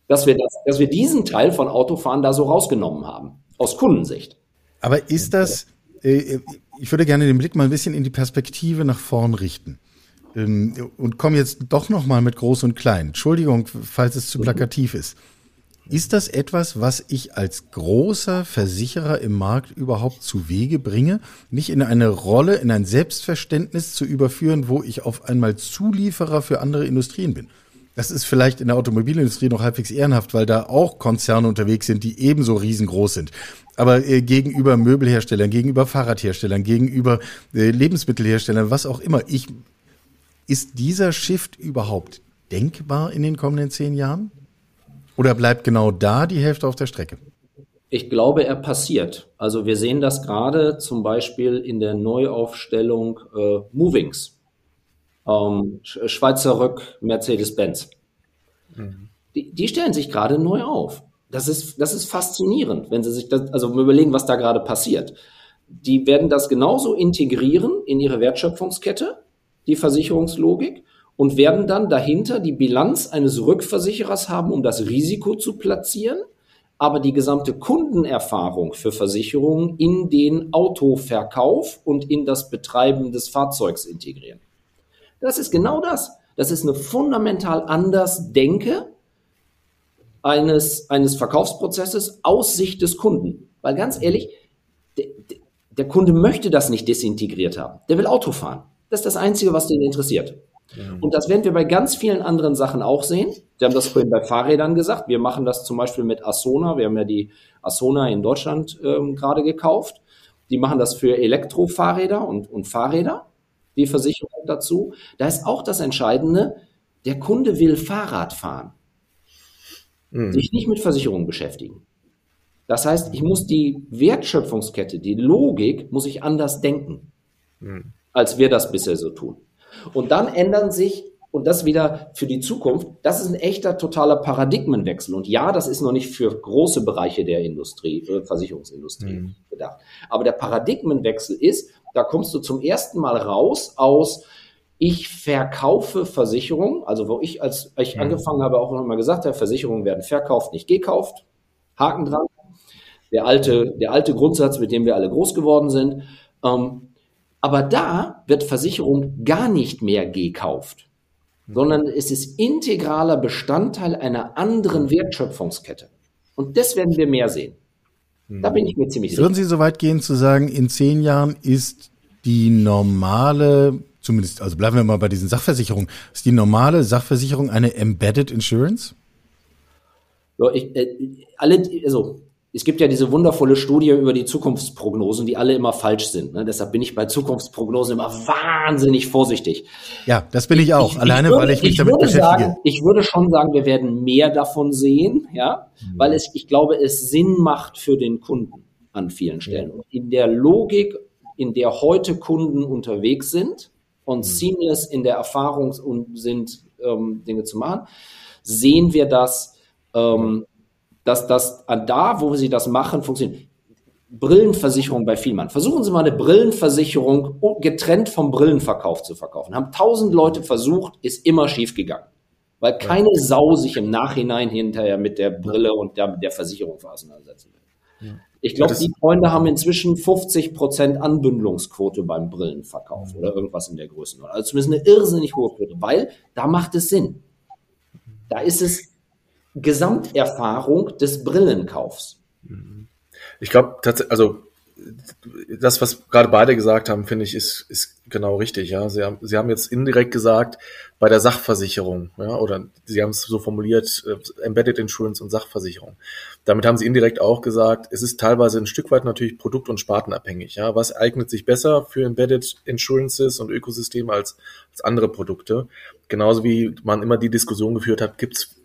Dass wir, das, dass wir diesen Teil von Autofahren da so rausgenommen haben, aus Kundensicht. Aber ist das, äh, ich würde gerne den Blick mal ein bisschen in die Perspektive nach vorn richten. Ähm, und komme jetzt doch noch mal mit Groß und Klein. Entschuldigung, falls es zu plakativ ist. Ist das etwas, was ich als großer Versicherer im Markt überhaupt zu Wege bringe? Nicht in eine Rolle, in ein Selbstverständnis zu überführen, wo ich auf einmal Zulieferer für andere Industrien bin. Das ist vielleicht in der Automobilindustrie noch halbwegs ehrenhaft, weil da auch Konzerne unterwegs sind, die ebenso riesengroß sind. Aber äh, gegenüber Möbelherstellern, gegenüber Fahrradherstellern, gegenüber äh, Lebensmittelherstellern, was auch immer, ich, ist dieser Shift überhaupt denkbar in den kommenden zehn Jahren? Oder bleibt genau da die Hälfte auf der Strecke? Ich glaube, er passiert. Also wir sehen das gerade zum Beispiel in der Neuaufstellung äh, Movings. Ähm, Schweizer Rück, Mercedes-Benz. Mhm. Die, die stellen sich gerade neu auf. Das ist, das ist faszinierend, wenn Sie sich das, also überlegen, was da gerade passiert. Die werden das genauso integrieren in ihre Wertschöpfungskette, die Versicherungslogik, und werden dann dahinter die Bilanz eines Rückversicherers haben, um das Risiko zu platzieren, aber die gesamte Kundenerfahrung für Versicherungen in den Autoverkauf und in das Betreiben des Fahrzeugs integrieren. Das ist genau das. Das ist eine fundamental anders Denke eines, eines Verkaufsprozesses aus Sicht des Kunden. Weil ganz ehrlich, der, der Kunde möchte das nicht desintegriert haben. Der will Auto fahren. Das ist das Einzige, was den interessiert. Mhm. Und das werden wir bei ganz vielen anderen Sachen auch sehen. Wir haben das vorhin bei Fahrrädern gesagt. Wir machen das zum Beispiel mit Asona. Wir haben ja die Asona in Deutschland ähm, gerade gekauft. Die machen das für Elektrofahrräder und, und Fahrräder, die Versicherung dazu. Da ist auch das Entscheidende, der Kunde will Fahrrad fahren mhm. sich nicht mit Versicherungen beschäftigen. Das heißt, ich muss die Wertschöpfungskette, die Logik, muss ich anders denken, mhm. als wir das bisher so tun. Und dann ändern sich, und das wieder für die Zukunft, das ist ein echter totaler Paradigmenwechsel. Und ja, das ist noch nicht für große Bereiche der Industrie, äh, Versicherungsindustrie mhm. gedacht. Aber der Paradigmenwechsel ist, da kommst du zum ersten Mal raus aus, ich verkaufe Versicherungen, also wo ich als ich mhm. angefangen habe, auch noch mal gesagt habe, Versicherungen werden verkauft, nicht gekauft. Haken dran. Der alte, der alte Grundsatz, mit dem wir alle groß geworden sind. Ähm, aber da wird Versicherung gar nicht mehr gekauft, mhm. sondern es ist integraler Bestandteil einer anderen Wertschöpfungskette. Und das werden wir mehr sehen. Da bin ich mir ziemlich sicher. Würden Sie so weit gehen zu sagen, in zehn Jahren ist die normale zumindest, also bleiben wir mal bei diesen Sachversicherungen. Ist die normale Sachversicherung eine Embedded Insurance? Ja, ich, äh, alle, also es gibt ja diese wundervolle Studie über die Zukunftsprognosen, die alle immer falsch sind. Ne? Deshalb bin ich bei Zukunftsprognosen immer wahnsinnig vorsichtig. Ja, das bin ich auch. Ich, Alleine, ich würde, weil ich mich ich damit beschäftige. Sagen, ich würde schon sagen, wir werden mehr davon sehen, ja, mhm. weil es, ich glaube, es Sinn macht für den Kunden an vielen Stellen. Und in der Logik, in der heute Kunden unterwegs sind, und mhm. seamless in der Erfahrung sind, ähm, Dinge zu machen, sehen wir das, ähm, dass das da, wo sie das machen, funktioniert. Brillenversicherung bei Vielmann. Versuchen Sie mal eine Brillenversicherung getrennt vom Brillenverkauf zu verkaufen. Haben tausend Leute versucht, ist immer schief gegangen. Weil keine Sau sich im Nachhinein hinterher mit der Brille und der, der Versicherung auseinandersetzen will. Ja. Ich glaube, die Freunde haben inzwischen 50 Prozent Anbündelungsquote beim Brillenverkauf oder irgendwas in der Größenordnung. Also zumindest eine irrsinnig hohe Quote, weil da macht es Sinn. Da ist es Gesamterfahrung des Brillenkaufs. Ich glaube also das, was gerade beide gesagt haben, finde ich, ist, ist genau richtig. Ja, sie haben, sie haben jetzt indirekt gesagt, bei der Sachversicherung, ja, oder sie haben es so formuliert, äh, Embedded Insurance und Sachversicherung. Damit haben sie indirekt auch gesagt, es ist teilweise ein Stück weit natürlich produkt- und spartenabhängig. Ja, was eignet sich besser für Embedded Insurances und Ökosysteme als, als andere Produkte? Genauso wie man immer die Diskussion geführt hat, gibt es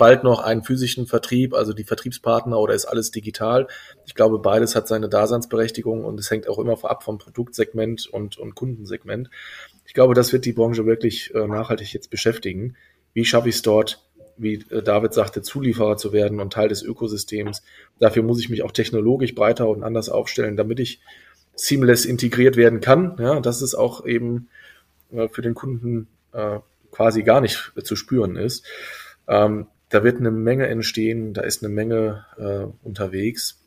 bald noch einen physischen Vertrieb, also die Vertriebspartner oder ist alles digital? Ich glaube, beides hat seine Daseinsberechtigung und es hängt auch immer ab vom Produktsegment und, und Kundensegment. Ich glaube, das wird die Branche wirklich äh, nachhaltig jetzt beschäftigen. Wie schaffe ich es dort, wie äh, David sagte, Zulieferer zu werden und Teil des Ökosystems? Dafür muss ich mich auch technologisch breiter und anders aufstellen, damit ich seamless integriert werden kann. Ja, dass es auch eben äh, für den Kunden äh, quasi gar nicht zu spüren ist. Ähm, da wird eine Menge entstehen, da ist eine Menge äh, unterwegs.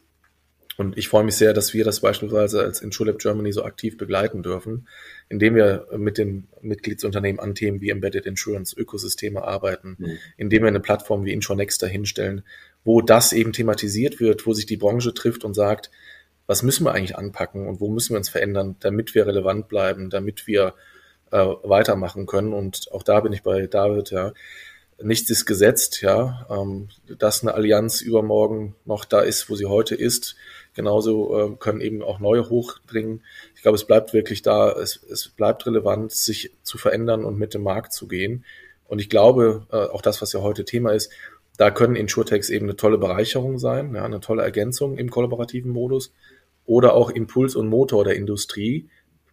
Und ich freue mich sehr, dass wir das beispielsweise als InsurLab Germany so aktiv begleiten dürfen, indem wir mit den Mitgliedsunternehmen an Themen wie Embedded Insurance Ökosysteme arbeiten, mhm. indem wir eine Plattform wie InsurNext dahinstellen, wo das eben thematisiert wird, wo sich die Branche trifft und sagt, was müssen wir eigentlich anpacken und wo müssen wir uns verändern, damit wir relevant bleiben, damit wir äh, weitermachen können. Und auch da bin ich bei David, ja nichts ist gesetzt, ja, ähm, dass eine Allianz übermorgen noch da ist, wo sie heute ist. Genauso äh, können eben auch neue hochdringen. Ich glaube, es bleibt wirklich da, es, es bleibt relevant, sich zu verändern und mit dem Markt zu gehen. Und ich glaube, äh, auch das, was ja heute Thema ist, da können Insurtechs eben eine tolle Bereicherung sein, ja, eine tolle Ergänzung im kollaborativen Modus oder auch Impuls und Motor der Industrie,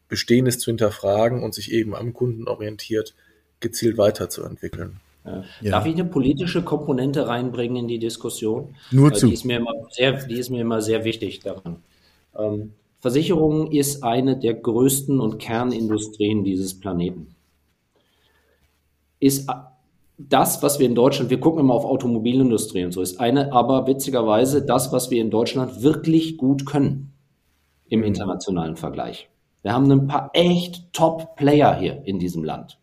Bestehendes zu hinterfragen und sich eben am Kunden orientiert gezielt weiterzuentwickeln. Ja. Darf ich eine politische Komponente reinbringen in die Diskussion? Nur zu. Die ist mir immer sehr, die ist mir immer sehr wichtig daran. Ähm, Versicherung ist eine der größten und Kernindustrien dieses Planeten. Ist das, was wir in Deutschland, wir gucken immer auf Automobilindustrie und so, ist eine, aber witzigerweise das, was wir in Deutschland wirklich gut können im internationalen Vergleich. Wir haben ein paar echt Top-Player hier in diesem Land.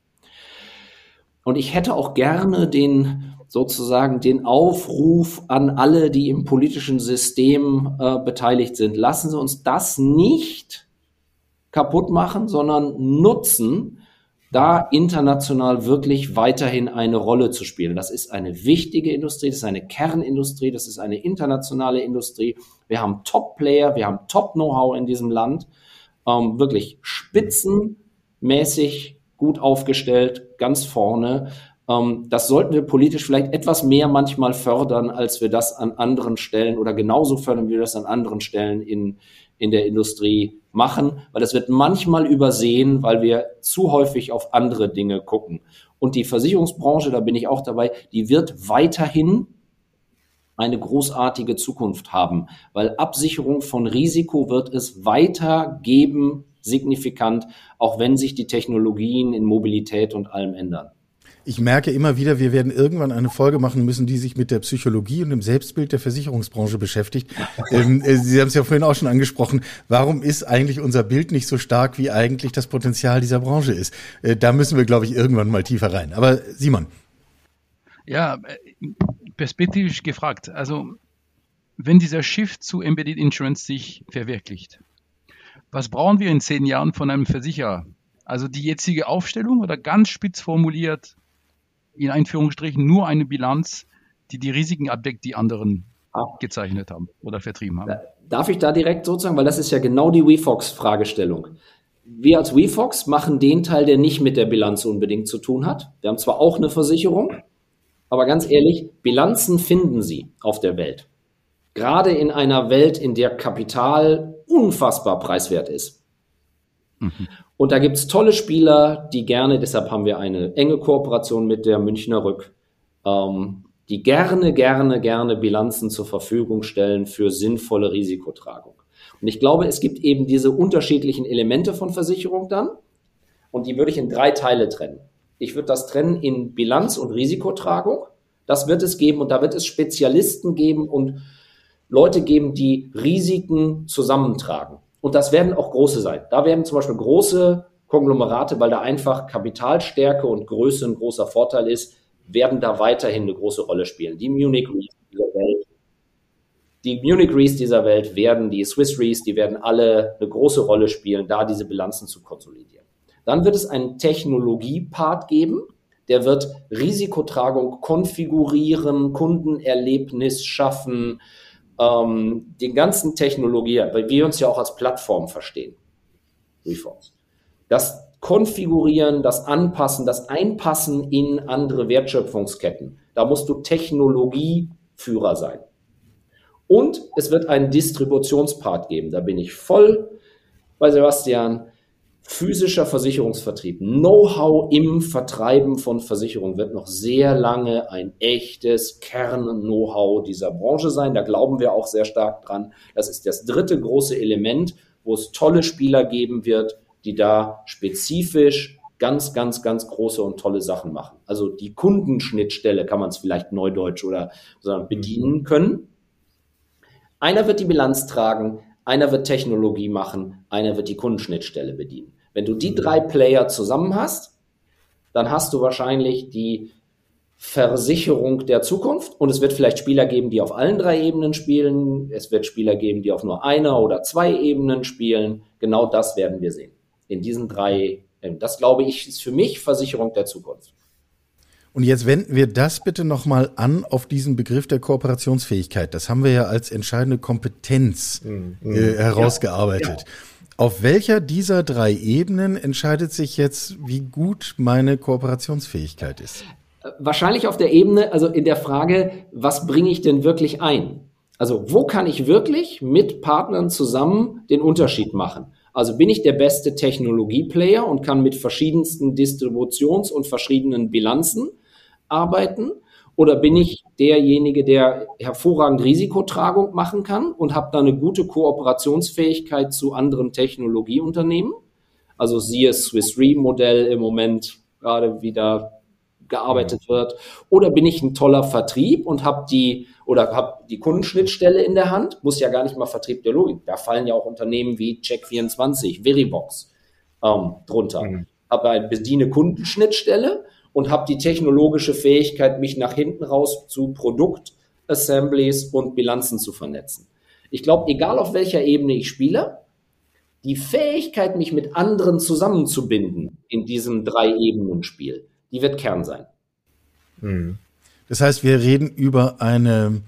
Und ich hätte auch gerne den sozusagen den Aufruf an alle, die im politischen System äh, beteiligt sind. Lassen Sie uns das nicht kaputt machen, sondern nutzen, da international wirklich weiterhin eine Rolle zu spielen. Das ist eine wichtige Industrie, das ist eine Kernindustrie, das ist eine internationale Industrie. Wir haben Top-Player, wir haben Top-Know-how in diesem Land, ähm, wirklich spitzenmäßig gut aufgestellt, ganz vorne. Ähm, das sollten wir politisch vielleicht etwas mehr manchmal fördern, als wir das an anderen Stellen oder genauso fördern, wie wir das an anderen Stellen in, in der Industrie machen, weil das wird manchmal übersehen, weil wir zu häufig auf andere Dinge gucken. Und die Versicherungsbranche, da bin ich auch dabei, die wird weiterhin eine großartige Zukunft haben, weil Absicherung von Risiko wird es weiter geben, signifikant, auch wenn sich die Technologien in Mobilität und allem ändern. Ich merke immer wieder, wir werden irgendwann eine Folge machen müssen, die sich mit der Psychologie und dem Selbstbild der Versicherungsbranche beschäftigt. ähm, äh, Sie haben es ja vorhin auch schon angesprochen. Warum ist eigentlich unser Bild nicht so stark, wie eigentlich das Potenzial dieser Branche ist? Äh, da müssen wir, glaube ich, irgendwann mal tiefer rein. Aber Simon. Ja, äh, perspektivisch gefragt. Also, wenn dieser Shift zu Embedded Insurance sich verwirklicht, was brauchen wir in zehn Jahren von einem Versicherer? Also die jetzige Aufstellung oder ganz spitz formuliert, in Einführungsstrichen nur eine Bilanz, die die Risiken abdeckt, die anderen ah. gezeichnet haben oder vertrieben haben. Darf ich da direkt sozusagen, weil das ist ja genau die WeFox-Fragestellung. Wir als WeFox machen den Teil, der nicht mit der Bilanz unbedingt zu tun hat. Wir haben zwar auch eine Versicherung, aber ganz ehrlich, Bilanzen finden Sie auf der Welt. Gerade in einer Welt, in der Kapital unfassbar preiswert ist. Mhm. Und da gibt's tolle Spieler, die gerne, deshalb haben wir eine enge Kooperation mit der Münchner Rück, ähm, die gerne, gerne, gerne Bilanzen zur Verfügung stellen für sinnvolle Risikotragung. Und ich glaube, es gibt eben diese unterschiedlichen Elemente von Versicherung dann. Und die würde ich in drei Teile trennen. Ich würde das trennen in Bilanz und Risikotragung. Das wird es geben und da wird es Spezialisten geben und Leute geben, die Risiken zusammentragen. Und das werden auch große sein. Da werden zum Beispiel große Konglomerate, weil da einfach Kapitalstärke und Größe ein großer Vorteil ist, werden da weiterhin eine große Rolle spielen. Die Munich Rees dieser Welt, die Munich Rees dieser Welt werden, die Swiss Rees, die werden alle eine große Rolle spielen, da diese Bilanzen zu konsolidieren. Dann wird es einen Technologiepart geben, der wird Risikotragung konfigurieren, Kundenerlebnis schaffen, ähm, den ganzen Technologie, weil wir uns ja auch als Plattform verstehen, Reforms. Das Konfigurieren, das Anpassen, das Einpassen in andere Wertschöpfungsketten. Da musst du Technologieführer sein. Und es wird einen Distributionspart geben. Da bin ich voll bei Sebastian physischer Versicherungsvertrieb, Know-how im Vertreiben von Versicherungen wird noch sehr lange ein echtes Kern-Know-how dieser Branche sein. Da glauben wir auch sehr stark dran. Das ist das dritte große Element, wo es tolle Spieler geben wird, die da spezifisch ganz, ganz, ganz große und tolle Sachen machen. Also die Kundenschnittstelle kann man es vielleicht neudeutsch oder bedienen können. Einer wird die Bilanz tragen, einer wird Technologie machen, einer wird die Kundenschnittstelle bedienen. Wenn du die drei Player zusammen hast, dann hast du wahrscheinlich die Versicherung der Zukunft und es wird vielleicht Spieler geben, die auf allen drei Ebenen spielen. Es wird Spieler geben, die auf nur einer oder zwei Ebenen spielen. Genau das werden wir sehen. In diesen drei, das glaube ich, ist für mich Versicherung der Zukunft. Und jetzt wenden wir das bitte nochmal an auf diesen Begriff der Kooperationsfähigkeit. Das haben wir ja als entscheidende Kompetenz mhm. äh, herausgearbeitet. Ja, ja. Auf welcher dieser drei Ebenen entscheidet sich jetzt, wie gut meine Kooperationsfähigkeit ist? Wahrscheinlich auf der Ebene, also in der Frage, was bringe ich denn wirklich ein? Also wo kann ich wirklich mit Partnern zusammen den Unterschied machen? Also bin ich der beste Technologieplayer und kann mit verschiedensten Distributions- und verschiedenen Bilanzen arbeiten? Oder bin ich derjenige, der hervorragend Risikotragung machen kann und habe da eine gute Kooperationsfähigkeit zu anderen Technologieunternehmen? Also siehe Swiss Re Modell im Moment gerade wieder gearbeitet wird. Oder bin ich ein toller Vertrieb und habe die oder habe die Kundenschnittstelle in der Hand? Muss ja gar nicht mal Vertrieb der Logik. Da fallen ja auch Unternehmen wie Check24, Veribox ähm, drunter. Mhm. Aber eine bediene Kundenschnittstelle und habe die technologische Fähigkeit, mich nach hinten raus zu Produktassemblies und Bilanzen zu vernetzen. Ich glaube, egal auf welcher Ebene ich spiele, die Fähigkeit, mich mit anderen zusammenzubinden in diesem Drei-Ebenen-Spiel, die wird Kern sein. Hm. Das heißt, wir reden über eine,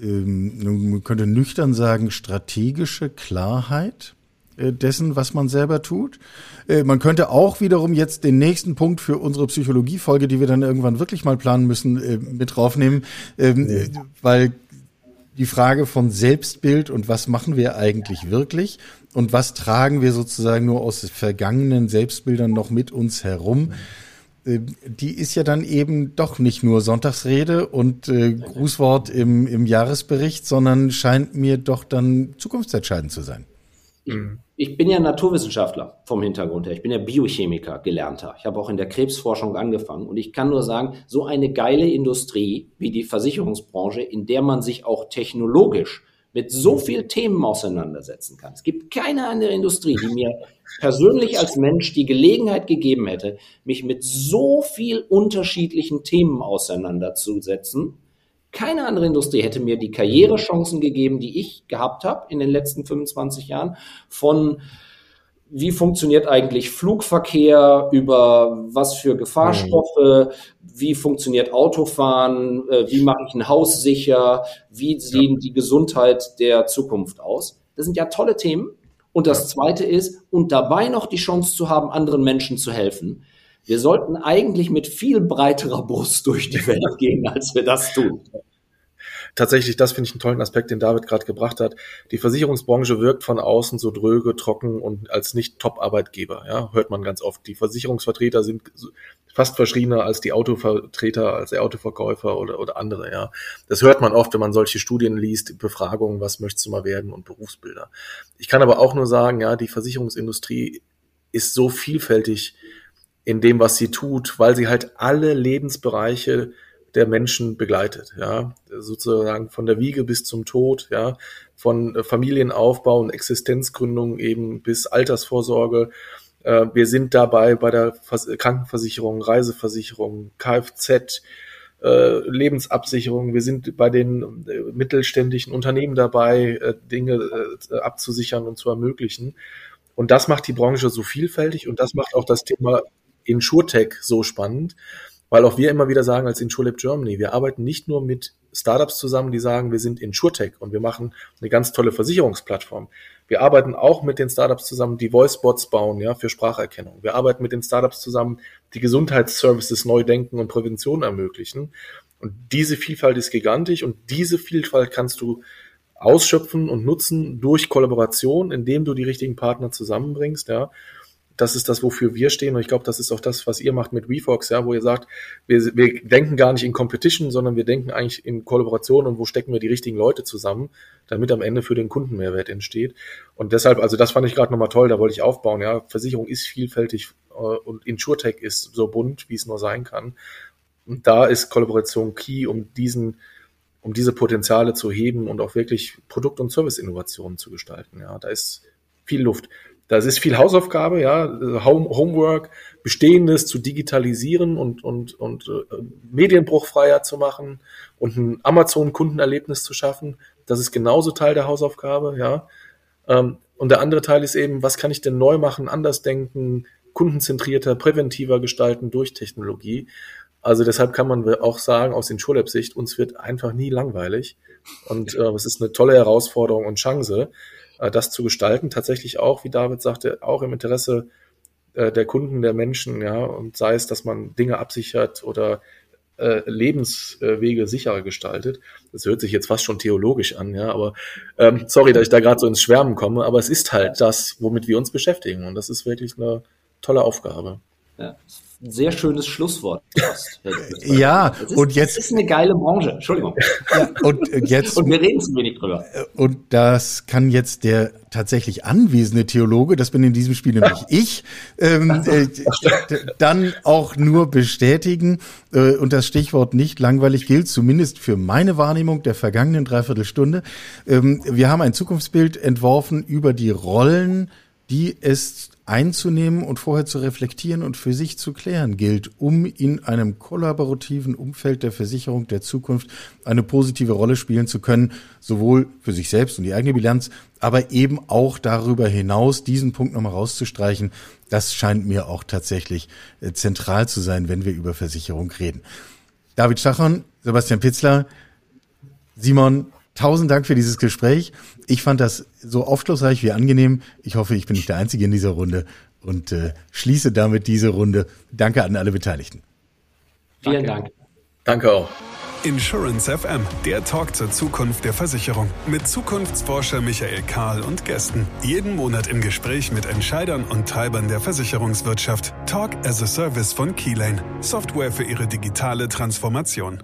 ähm, man könnte nüchtern sagen, strategische Klarheit dessen, was man selber tut. Äh, man könnte auch wiederum jetzt den nächsten Punkt für unsere Psychologiefolge, die wir dann irgendwann wirklich mal planen müssen, äh, mit draufnehmen, ähm, nee. weil die Frage von Selbstbild und was machen wir eigentlich wirklich und was tragen wir sozusagen nur aus vergangenen Selbstbildern noch mit uns herum, die ist ja dann eben doch nicht nur Sonntagsrede und äh, Grußwort im, im Jahresbericht, sondern scheint mir doch dann zukunftsentscheidend zu sein. Mhm. Ich bin ja Naturwissenschaftler vom Hintergrund her. Ich bin ja Biochemiker, gelernter. Ich habe auch in der Krebsforschung angefangen. Und ich kann nur sagen, so eine geile Industrie wie die Versicherungsbranche, in der man sich auch technologisch mit so viel Themen auseinandersetzen kann. Es gibt keine andere Industrie, die mir persönlich als Mensch die Gelegenheit gegeben hätte, mich mit so viel unterschiedlichen Themen auseinanderzusetzen keine andere Industrie hätte mir die Karrierechancen gegeben, die ich gehabt habe in den letzten 25 Jahren von wie funktioniert eigentlich Flugverkehr, über was für Gefahrstoffe, wie funktioniert Autofahren, äh, wie mache ich ein Haus sicher, wie sehen die Gesundheit der Zukunft aus. Das sind ja tolle Themen. Und das Zweite ist, und dabei noch die Chance zu haben, anderen Menschen zu helfen. Wir sollten eigentlich mit viel breiterer Brust durch die Welt gehen, als wir das tun. Tatsächlich, das finde ich einen tollen Aspekt, den David gerade gebracht hat. Die Versicherungsbranche wirkt von außen so dröge, trocken und als nicht Top-Arbeitgeber. Ja, hört man ganz oft. Die Versicherungsvertreter sind fast verschriebener als die Autovertreter, als der Autoverkäufer oder, oder andere. Ja, das hört man oft, wenn man solche Studien liest, Befragungen, was möchtest du mal werden und Berufsbilder. Ich kann aber auch nur sagen, ja, die Versicherungsindustrie ist so vielfältig in dem, was sie tut, weil sie halt alle Lebensbereiche der Menschen begleitet, ja, sozusagen von der Wiege bis zum Tod, ja, von Familienaufbau und Existenzgründung eben bis Altersvorsorge. Äh, wir sind dabei bei der Krankenversicherung, Reiseversicherung, Kfz, äh, Lebensabsicherung. Wir sind bei den äh, mittelständischen Unternehmen dabei, Dinge abzusichern und zu ermöglichen. Und das macht die Branche so vielfältig und das macht auch das Thema InsurTech so spannend, weil auch wir immer wieder sagen als InsurLab Germany, wir arbeiten nicht nur mit Startups zusammen, die sagen, wir sind InsurTech und wir machen eine ganz tolle Versicherungsplattform. Wir arbeiten auch mit den Startups zusammen, die Voicebots bauen, ja, für Spracherkennung. Wir arbeiten mit den Startups zusammen, die Gesundheitsservices neu denken und Prävention ermöglichen. Und diese Vielfalt ist gigantisch und diese Vielfalt kannst du ausschöpfen und nutzen durch Kollaboration, indem du die richtigen Partner zusammenbringst, ja das ist das, wofür wir stehen. Und ich glaube, das ist auch das, was ihr macht mit WeFox, ja, wo ihr sagt, wir, wir denken gar nicht in Competition, sondern wir denken eigentlich in Kollaboration und wo stecken wir die richtigen Leute zusammen, damit am Ende für den Kunden Mehrwert entsteht. Und deshalb, also das fand ich gerade nochmal toll, da wollte ich aufbauen. Ja, Versicherung ist vielfältig äh, und InsurTech ist so bunt, wie es nur sein kann. Und da ist Kollaboration key, um diesen um diese Potenziale zu heben und auch wirklich Produkt- und Service-Innovationen zu gestalten. Ja, da ist viel Luft. Das ist viel Hausaufgabe, ja, Home, Homework, Bestehendes zu digitalisieren und, und, und äh, medienbruchfreier zu machen und ein Amazon-Kundenerlebnis zu schaffen. Das ist genauso Teil der Hausaufgabe, ja. Ähm, und der andere Teil ist eben, was kann ich denn neu machen, anders denken, kundenzentrierter, präventiver gestalten durch Technologie. Also deshalb kann man auch sagen, aus den Schulab-Sicht, uns wird einfach nie langweilig. Und äh, es ist eine tolle Herausforderung und Chance das zu gestalten, tatsächlich auch, wie David sagte, auch im Interesse äh, der Kunden, der Menschen, ja, und sei es, dass man Dinge absichert oder äh, Lebenswege sicherer gestaltet. Das hört sich jetzt fast schon theologisch an, ja, aber ähm, sorry, dass ich da gerade so ins Schwärmen komme, aber es ist halt das, womit wir uns beschäftigen und das ist wirklich eine tolle Aufgabe. Ja, sehr schönes Schlusswort. ja, ist, und jetzt. Das ist eine geile Branche. Entschuldigung. Ja, und äh, jetzt. und wir reden zu wenig drüber. Äh, und das kann jetzt der tatsächlich anwesende Theologe, das bin in diesem Spiel nämlich ich, ähm, äh, dann auch nur bestätigen. Äh, und das Stichwort nicht langweilig gilt, zumindest für meine Wahrnehmung der vergangenen Dreiviertelstunde. Ähm, wir haben ein Zukunftsbild entworfen über die Rollen, die es einzunehmen und vorher zu reflektieren und für sich zu klären gilt, um in einem kollaborativen Umfeld der Versicherung der Zukunft eine positive Rolle spielen zu können, sowohl für sich selbst und die eigene Bilanz, aber eben auch darüber hinaus diesen Punkt nochmal rauszustreichen. Das scheint mir auch tatsächlich äh, zentral zu sein, wenn wir über Versicherung reden. David Stachon, Sebastian Pitzler, Simon, tausend Dank für dieses Gespräch. Ich fand das so aufschlussreich wie angenehm. Ich hoffe, ich bin nicht der Einzige in dieser Runde und äh, schließe damit diese Runde. Danke an alle Beteiligten. Vielen Dank. Danke auch. Insurance FM, der Talk zur Zukunft der Versicherung mit Zukunftsforscher Michael Kahl und Gästen. Jeden Monat im Gespräch mit Entscheidern und Treibern der Versicherungswirtschaft. Talk as a Service von Keylane. Software für ihre digitale Transformation.